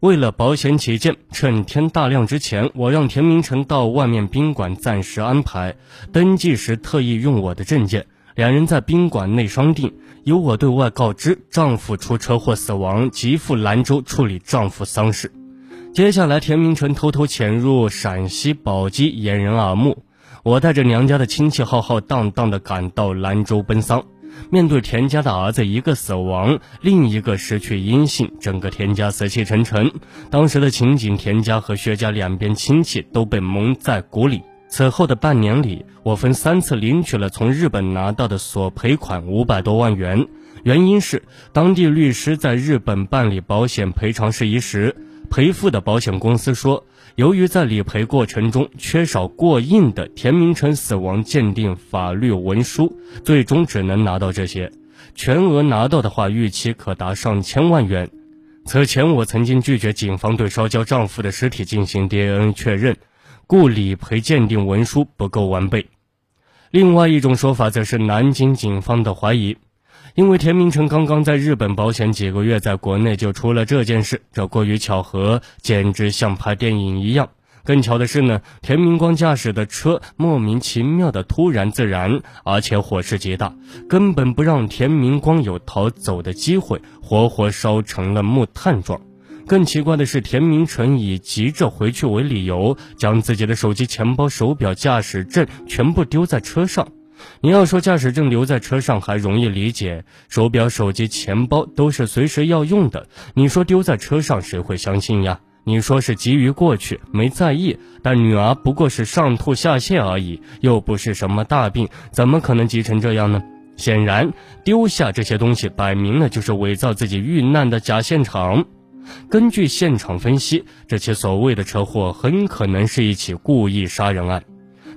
为了保险起见，趁天大亮之前，我让田明成到外面宾馆暂时安排。登记时特意用我的证件。两人在宾馆内商定，由我对外告知丈夫出车祸死亡，即赴兰州处理丈夫丧事。接下来，田明成偷偷潜入陕西宝鸡，掩人耳目。我带着娘家的亲戚浩浩荡荡地赶到兰州奔丧。面对田家的儿子一个死亡，另一个失去音信，整个田家死气沉沉。当时的情景，田家和薛家两边亲戚都被蒙在鼓里。此后的半年里，我分三次领取了从日本拿到的索赔款五百多万元。原因是当地律师在日本办理保险赔偿事宜时，赔付的保险公司说，由于在理赔过程中缺少过硬的田明成死亡鉴定法律文书，最终只能拿到这些，全额拿到的话，预期可达上千万元。此前我曾经拒绝警方对烧焦丈夫的尸体进行 DNA 确认。故理赔鉴定文书不够完备。另外一种说法则是南京警方的怀疑，因为田明成刚刚在日本保险几个月，在国内就出了这件事，这过于巧合，简直像拍电影一样。更巧的是呢，田明光驾驶的车莫名其妙的突然自燃，而且火势极大，根本不让田明光有逃走的机会，活活烧成了木炭状。更奇怪的是，田明成以急着回去为理由，将自己的手机、钱包、手表、驾驶证全部丢在车上。你要说驾驶证留在车上还容易理解，手表、手机、钱包都是随时要用的。你说丢在车上，谁会相信呀？你说是急于过去没在意，但女儿不过是上吐下泻而已，又不是什么大病，怎么可能急成这样呢？显然，丢下这些东西，摆明了就是伪造自己遇难的假现场。根据现场分析，这起所谓的车祸很可能是一起故意杀人案。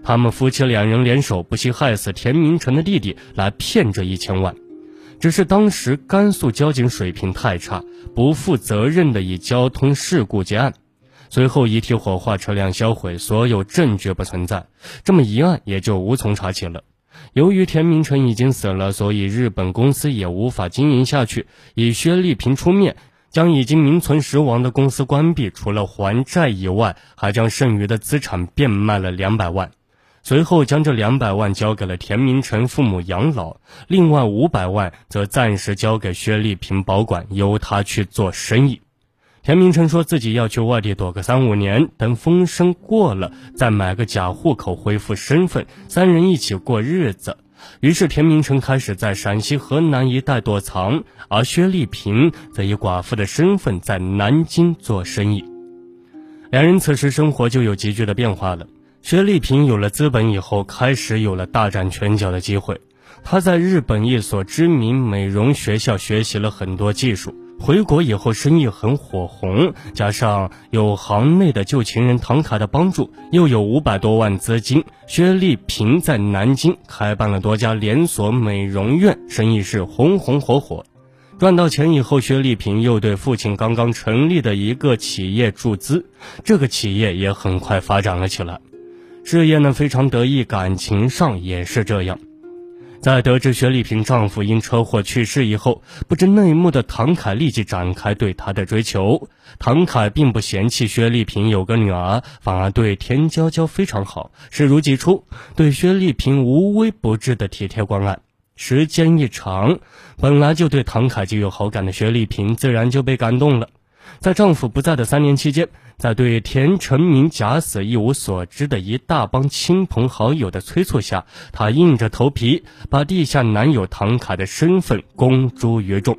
他们夫妻两人联手，不惜害死田明成的弟弟，来骗这一千万。只是当时甘肃交警水平太差，不负责任的以交通事故结案。随后遗体火化，车辆销毁，所有证据不存在，这么一案也就无从查起了。由于田明成已经死了，所以日本公司也无法经营下去，以薛丽萍出面。将已经名存实亡的公司关闭，除了还债以外，还将剩余的资产变卖了两百万。随后将这两百万交给了田明成父母养老，另外五百万则暂时交给薛丽萍保管，由他去做生意。田明成说自己要去外地躲个三五年，等风声过了，再买个假户口恢复身份，三人一起过日子。于是，田明成开始在陕西、河南一带躲藏，而薛丽萍则以寡妇的身份在南京做生意。两人此时生活就有急剧的变化了。薛丽萍有了资本以后，开始有了大展拳脚的机会。她在日本一所知名美容学校学习了很多技术。回国以后，生意很火红，加上有行内的旧情人唐卡的帮助，又有五百多万资金，薛丽萍在南京开办了多家连锁美容院，生意是红红火火。赚到钱以后，薛丽萍又对父亲刚刚成立的一个企业注资，这个企业也很快发展了起来，事业呢非常得意，感情上也是这样。在得知薛丽萍丈夫因车祸去世以后，不知内幕的唐凯立即展开对她的追求。唐凯并不嫌弃薛丽萍有个女儿，反而对田娇娇非常好，视如己出，对薛丽萍无微不至的体贴关爱。时间一长，本来就对唐凯就有好感的薛丽萍，自然就被感动了。在丈夫不在的三年期间，在对田成明假死一无所知的一大帮亲朋好友的催促下，她硬着头皮把地下男友唐凯的身份公诸于众。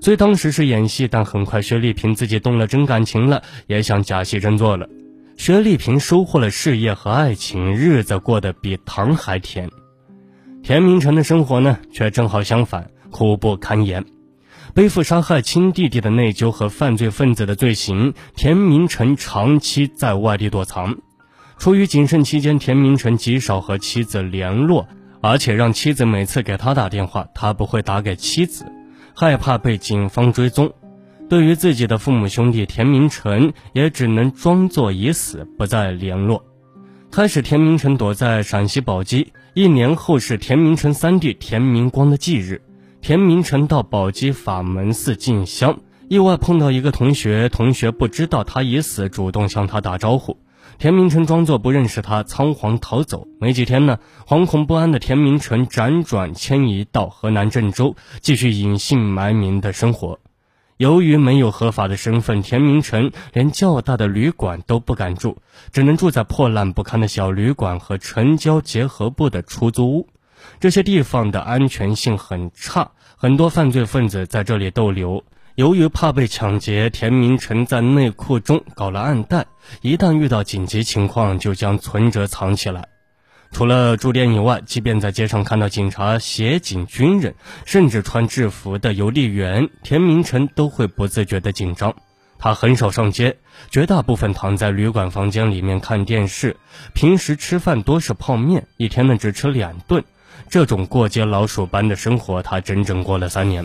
虽当时是演戏，但很快薛丽萍自己动了真感情了，也想假戏真做了。薛丽萍收获了事业和爱情，日子过得比糖还甜。田明成的生活呢，却正好相反，苦不堪言。背负杀害亲弟弟的内疚和犯罪分子的罪行，田明成长期在外地躲藏。出于谨慎，期间田明成极少和妻子联络，而且让妻子每次给他打电话，他不会打给妻子，害怕被警方追踪。对于自己的父母兄弟，田明成也只能装作已死，不再联络。开始，田明成躲在陕西宝鸡，一年后是田明成三弟田明光的忌日。田明成到宝鸡法门寺进香，意外碰到一个同学，同学不知道他已死，主动向他打招呼。田明成装作不认识他，仓皇逃走。没几天呢，惶恐不安的田明成辗转迁移到河南郑州，继续隐姓埋名的生活。由于没有合法的身份，田明成连较大的旅馆都不敢住，只能住在破烂不堪的小旅馆和城郊结合部的出租屋。这些地方的安全性很差，很多犯罪分子在这里逗留。由于怕被抢劫，田明成在内裤中搞了暗袋，一旦遇到紧急情况，就将存折藏起来。除了住店以外，即便在街上看到警察、协警、军人，甚至穿制服的邮递员，田明成都会不自觉的紧张。他很少上街，绝大部分躺在旅馆房间里面看电视。平时吃饭多是泡面，一天呢只吃两顿。这种过街老鼠般的生活，他整整过了三年。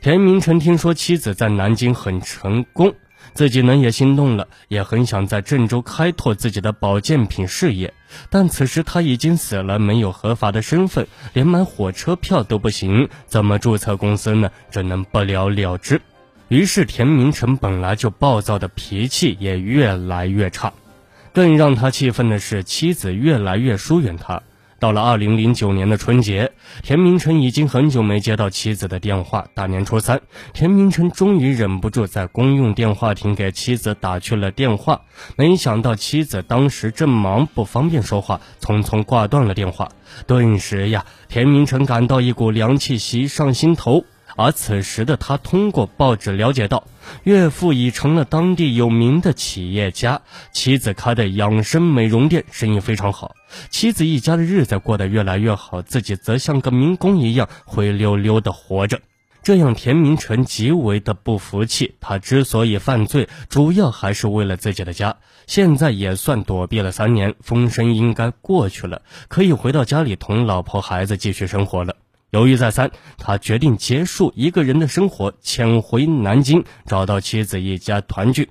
田明成听说妻子在南京很成功，自己呢也心动了，也很想在郑州开拓自己的保健品事业。但此时他已经死了，没有合法的身份，连买火车票都不行，怎么注册公司呢？只能不了了之。于是田明成本来就暴躁的脾气也越来越差，更让他气愤的是妻子越来越疏远他。到了二零零九年的春节，田明成已经很久没接到妻子的电话。大年初三，田明成终于忍不住在公用电话亭给妻子打去了电话。没想到妻子当时正忙，不方便说话，匆匆挂断了电话。顿时呀，田明成感到一股凉气袭上心头。而此时的他通过报纸了解到，岳父已成了当地有名的企业家，妻子开的养生美容店生意非常好，妻子一家的日子过得越来越好，自己则像个民工一样灰溜溜的活着。这样，田明成极为的不服气。他之所以犯罪，主要还是为了自己的家。现在也算躲避了三年，风声应该过去了，可以回到家里同老婆孩子继续生活了。犹豫再三，他决定结束一个人的生活，潜回南京，找到妻子一家团聚。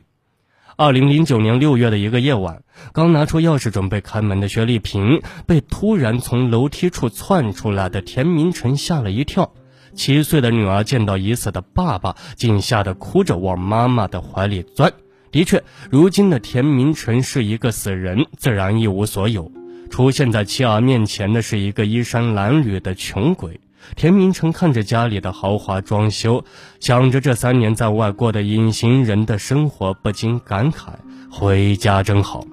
二零零九年六月的一个夜晚，刚拿出钥匙准备开门的薛丽萍，被突然从楼梯处窜出来的田明成吓了一跳。七岁的女儿见到已死的爸爸，竟吓得哭着往妈妈的怀里钻。的确，如今的田明成是一个死人，自然一无所有。出现在妻儿面前的是一个衣衫褴褛的穷鬼。田明成看着家里的豪华装修，想着这三年在外过的隐形人的生活，不禁感慨：回家真好。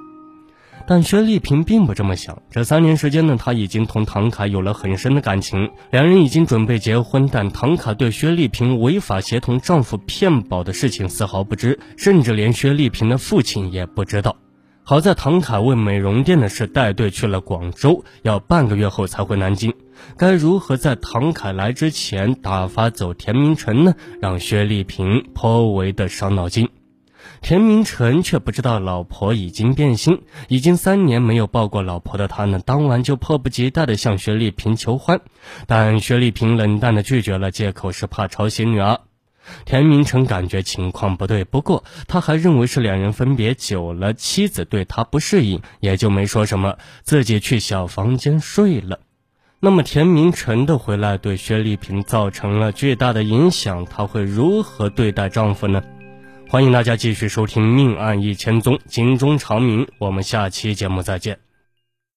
但薛丽萍并不这么想。这三年时间呢，她已经同唐凯有了很深的感情，两人已经准备结婚。但唐凯对薛丽萍违法协同丈夫骗保的事情丝毫不知，甚至连薛丽萍的父亲也不知道。好在唐凯为美容店的事带队去了广州，要半个月后才回南京。该如何在唐凯来之前打发走田明成呢？让薛丽萍颇为的伤脑筋。田明成却不知道老婆已经变心，已经三年没有抱过老婆的他呢，当晚就迫不及待地向薛丽萍求欢，但薛丽萍冷淡地拒绝了，借口是怕吵醒女儿。田明成感觉情况不对，不过他还认为是两人分别久了，妻子对他不适应，也就没说什么，自己去小房间睡了。那么田明成的回来对薛丽萍造成了巨大的影响，她会如何对待丈夫呢？欢迎大家继续收听《命案一千宗》，警钟长鸣。我们下期节目再见。